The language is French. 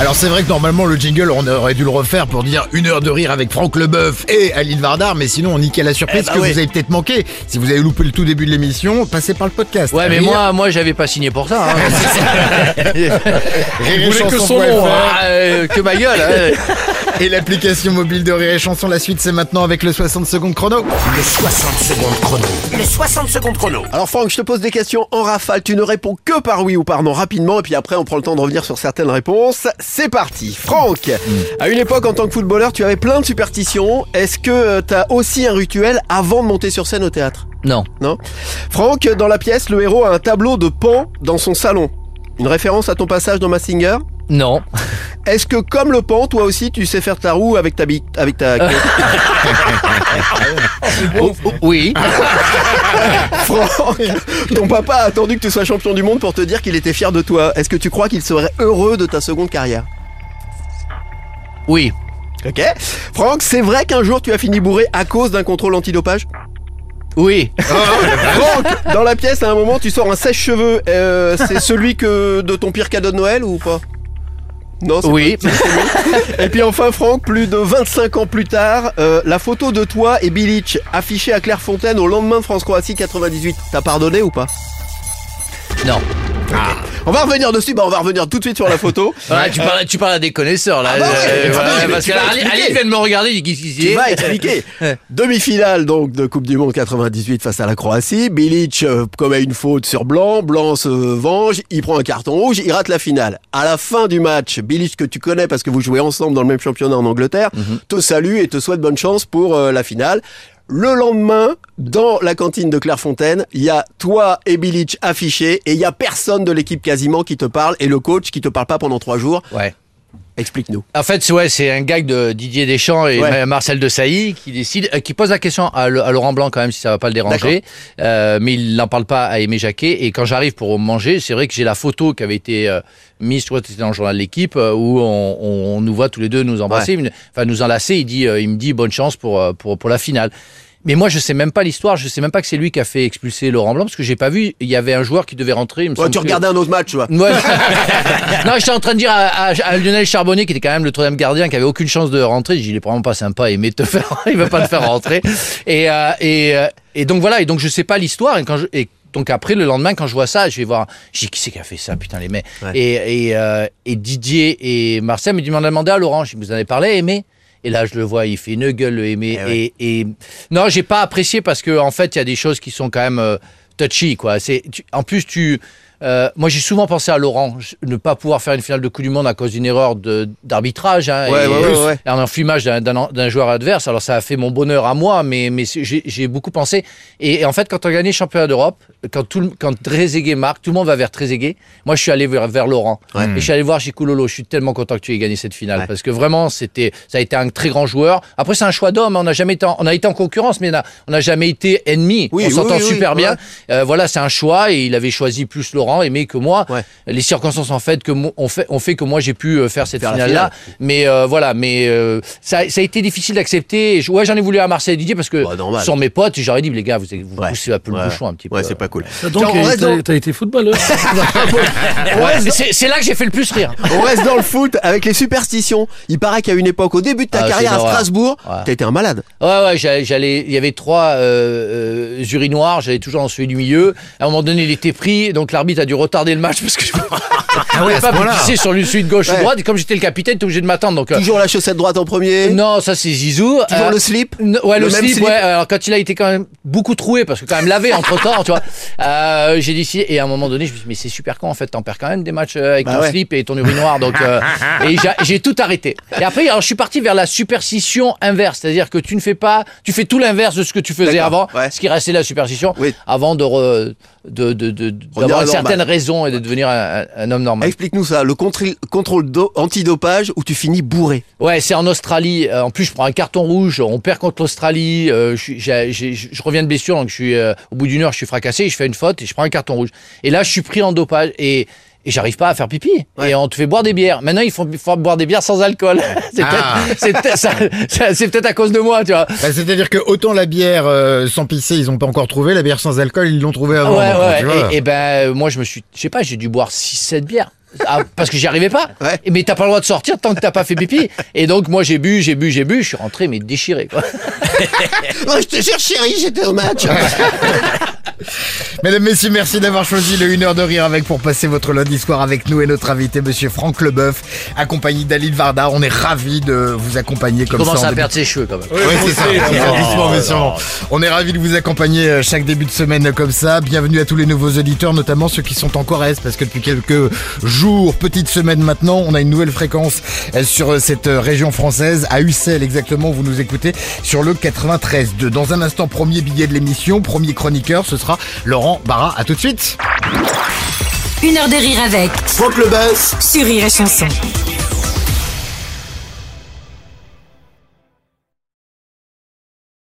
Alors c'est vrai que normalement le jingle on aurait dû le refaire pour dire une heure de rire avec Franck Leboeuf et Aline Vardar mais sinon on niquait la surprise Eh bah que oui. vous avez peut-être manqué. Si vous avez loupé le tout début de l'émission, passez par le podcast. Ouais, mais Rire- moi, moi, j'avais pas signé pour ça. hein. rire et voulez que son nom, ah, euh, que ma gueule. hein. et l'application mobile de Rire et Chanson. La suite c'est maintenant avec le 60 secondes chrono. Le 60 secondes chrono. Le 60 secondes chrono. Alors Franck, je te pose des questions en rafale, tu ne réponds que par oui ou par non rapidement et puis après on prend le temps de revenir sur certaines réponses. C'est parti. Franck, à une époque en tant que footballeur, tu avais plein de superstitions. Est-ce que tu as aussi un rituel avant de monter sur scène au théâtre? Non. Non? Franck, dans la pièce, le héros a un tableau de pan dans son salon. Une référence à ton passage dans Massinger? Non. Est-ce que comme le pan, toi aussi tu sais faire ta roue avec ta bite, avec ta queue Oh, oh, oui. Franck, ton papa a attendu que tu sois champion du monde pour te dire qu'il était fier de toi. Est-ce que tu crois qu'il serait heureux de ta seconde carrière? Oui. Ok. Franck, c'est vrai qu'un jour tu as fini bourré à cause d'un contrôle antidopage? Oui. Franck, dans la pièce, à un moment, tu sors un sèche-cheveux. Euh, c'est celui que de ton pire cadeau de Noël ou pas? Non, c'est Oui. Et puis enfin, Franck, plus de 25 ans plus tard, euh, la photo de toi et Bilic affichée à Clairefontaine au lendemain de France-Croatie 98. T'as pardonné ou pas? Non. On va revenir dessus, bah on va revenir tout de suite sur la photo. Ah, tu, parles, tu parles à des connaisseurs là. Ah bah ouais, Euh, mais voilà, attends, mais parce tu que vas Ali expliquer. Ali vient de me regarder, il dit qu'est-ce qu'il Tu vas expliquer. Demi-finale donc de Coupe du Monde 98 face à la Croatie. Bilic euh, commet une faute sur Blanc. Blanc se venge. Il prend un carton rouge. Il rate la finale. À la fin du match, Bilic que tu connais parce que vous jouez ensemble dans le même championnat en Angleterre, te salue et te souhaite bonne chance pour euh, la finale. Le lendemain, dans la cantine de Clairefontaine, il y a toi et Bilic affichés et il y a personne de l'équipe quasiment qui te parle et le coach qui te parle pas pendant trois jours. Ouais. Explique-nous. En fait, c'est- ouais, c'est un gag de Didier Deschamps et Ouais. Marcel de Sailly qui décide, euh, qui pose la question à, Le- à Laurent Blanc quand même si ça va pas le déranger, Euh, mais il n'en parle pas à Aimé Jacquet. Et quand j'arrive pour manger, c'est vrai que j'ai la photo qui avait été euh, mise, que c'était dans le journal de l'équipe, euh, où on, on- on nous voit tous les deux nous embrasser, enfin nous enlacer. Il dit, il me dit bonne chance pour pour pour la finale. Mais moi, je sais même pas l'histoire. Je sais même pas que c'est lui qui a fait expulser Laurent Blanc parce que j'ai pas vu. Il y avait un joueur qui devait rentrer. il me Ouais, tu que- regardais un autre match, tu vois. Ouais. non, j'étais en train de dire à, à- à Lionel Charbonnet, qui était quand même le troisième gardien, qui avait aucune chance de rentrer. J'ai dit, il est vraiment pas sympa, il, te faire, il veut pas te faire rentrer. Et, euh, et, euh, et donc voilà, et donc je sais pas l'histoire. Et quand je, et donc après, le lendemain, quand je vois ça, je vais voir, je dis, qui c'est qui a fait ça, putain, les mecs. Ouais. Et, et, euh, et Didier et Marcel me demandé à Laurent, je dis, vous en avez parlé, Aimé? Et là, je le vois, il fait une gueule, le Aimé. Eh ouais. et, et non, j'ai pas apprécié parce que en fait, il y a des choses qui sont quand même euh, touchy, quoi. C'est, en plus, tu, euh, moi, j'ai souvent pensé à Laurent, ne pas pouvoir faire une finale de Coupe du Monde à cause d'une erreur d'arbitrage, hein, Ouais, et, ouais, ouais, ouais. et un enfumage d'un, joueur adverse. Alors, ça a fait mon bonheur à moi, mais, j'ai, beaucoup pensé. Et, et en fait, quand on a gagné le championnat d'Europe, quand tout, le- quand Trezeguet marque, tout le monde va vers Trezeguet. Moi, je suis allé vers, vers Laurent. Et je suis allé voir Chico Lolo. Je suis tellement content que tu aies gagné cette finale parce que vraiment, c'était, ça a été un très grand joueur. Après, c'est un choix d'homme. hein. On a jamais été, en, on a été en concurrence, mais on n'a jamais été ennemis. Oui, on oui, s'entend oui, super bien. Euh, voilà, c'est un choix et il avait choisi plus Laurent, aimé que moi. Ouais. Les circonstances en fait que on fait, on fait que moi j'ai pu euh, faire cette Faire finale. Mais euh, voilà, mais euh, ça, ça a été difficile d'accepter. Ouais, j'en ai voulu à Marseille Didier parce que ce sont mes potes. J'aurais dit les gars, vous, vous Ouais. poussez un peu le Ouais. bouchon un petit peu. Ouais, c'est pas cool. Donc, reste dans, t'as été footballeur. c'est là que j'ai fait le plus rire. on reste dans le foot avec les superstitions. Il paraît qu'à une époque, au début de ta Ah, carrière à. Strasbourg, Ouais. t'as été un malade. Ouais, ouais, j'allais, j'allais- il y avait trois euh, euh, urinoirs, j'allais toujours dans celui du milieu. À un moment donné, il était pris, donc l'arbitre a dû retarder le match parce que je Ah ouais, pas point-là. pisser sur le de gauche Ouais. ou droite. Et comme j'étais le capitaine, t'es obligé de m'attendre. Donc, euh, Toujours la chaussette droite en premier. non, ça c'est Zizou. Toujours Euh, le slip. n- Ouais, le, slip, slip. ouais. Alors quand il a été quand même beaucoup troué, parce que quand même lavé entre temps, tu vois. Euh, j'ai décidé, et à un moment donné, je me suis dit, mais c'est super con en fait, t'en perds quand même des matchs euh, avec Bah ton ouais. slip et ton urinoir. Donc, euh, et j'ai- tout arrêté. Et après, alors je suis parti vers la superstition inverse, c'est-à-dire que tu ne fais pas, tu fais tout l'inverse de ce que tu faisais avant, ce qui restait la superstition, Oui. avant de, re- de, de, de- la certaine raison et de devenir un, homme normal. Explique-nous ça, le contrôle do- antidopage où tu finis bourré. Ouais, c'est en Australie. Euh, en plus, je prends un carton rouge. On perd contre l'Australie. Euh, je reviens de blessure, donc je suis euh, au bout d'une heure, je suis fracassé. Je fais une faute et je prends un carton rouge. Et là, je suis pris en dopage et et j'arrive pas à faire pipi. Et on te fait boire des bières. Maintenant, il faut, faut boire des bières sans alcool. c'est Ah. peut-être c'est peut-être à cause de moi, tu vois. Bah, C'est-à-dire que autant la bière euh, sans pisser, ils ont pas encore trouvé, la bière sans alcool, ils l'ont trouvé avant. ouais, donc, ouais. tu vois. Et, et ben, euh, moi, je me suis, je sais pas, j'ai dû boire 6-7 bières. Ah, parce que j'y arrivais pas. Ouais. Mais t'as pas le droit de sortir tant que t'as pas fait pipi. Et donc, moi, j'ai bu, j'ai bu, j'ai bu. Je suis rentré, mais déchiré, quoi. Oh, je te jure, chérie, j'étais au match. Mesdames, messieurs, merci d'avoir choisi le 1 heure de rire avec pour passer votre lundi soir avec nous et notre invité, monsieur Franck Leboeuf, accompagné d'Aline Varda. On est ravis de vous accompagner comme Il commence ça. en à début- perdre ses cheveux, quand même. Ouais, c'est ça. Doucement, mais sûrement. On est ravis de vous accompagner euh, chaque début de semaine comme ça. Bienvenue à tous les nouveaux auditeurs, notamment ceux qui sont en Corrèze, parce que depuis quelques jours, petites semaines maintenant, on a une nouvelle fréquence euh, sur euh, cette région française, à Ussel exactement, vous nous écoutez sur le 93.2. Dans un instant, premier billet de l'émission, premier chroniqueur, ce sera Laurent Barra. À tout de suite. Une heure de rire avec Franck Leboeuf sur Rire et Chanson.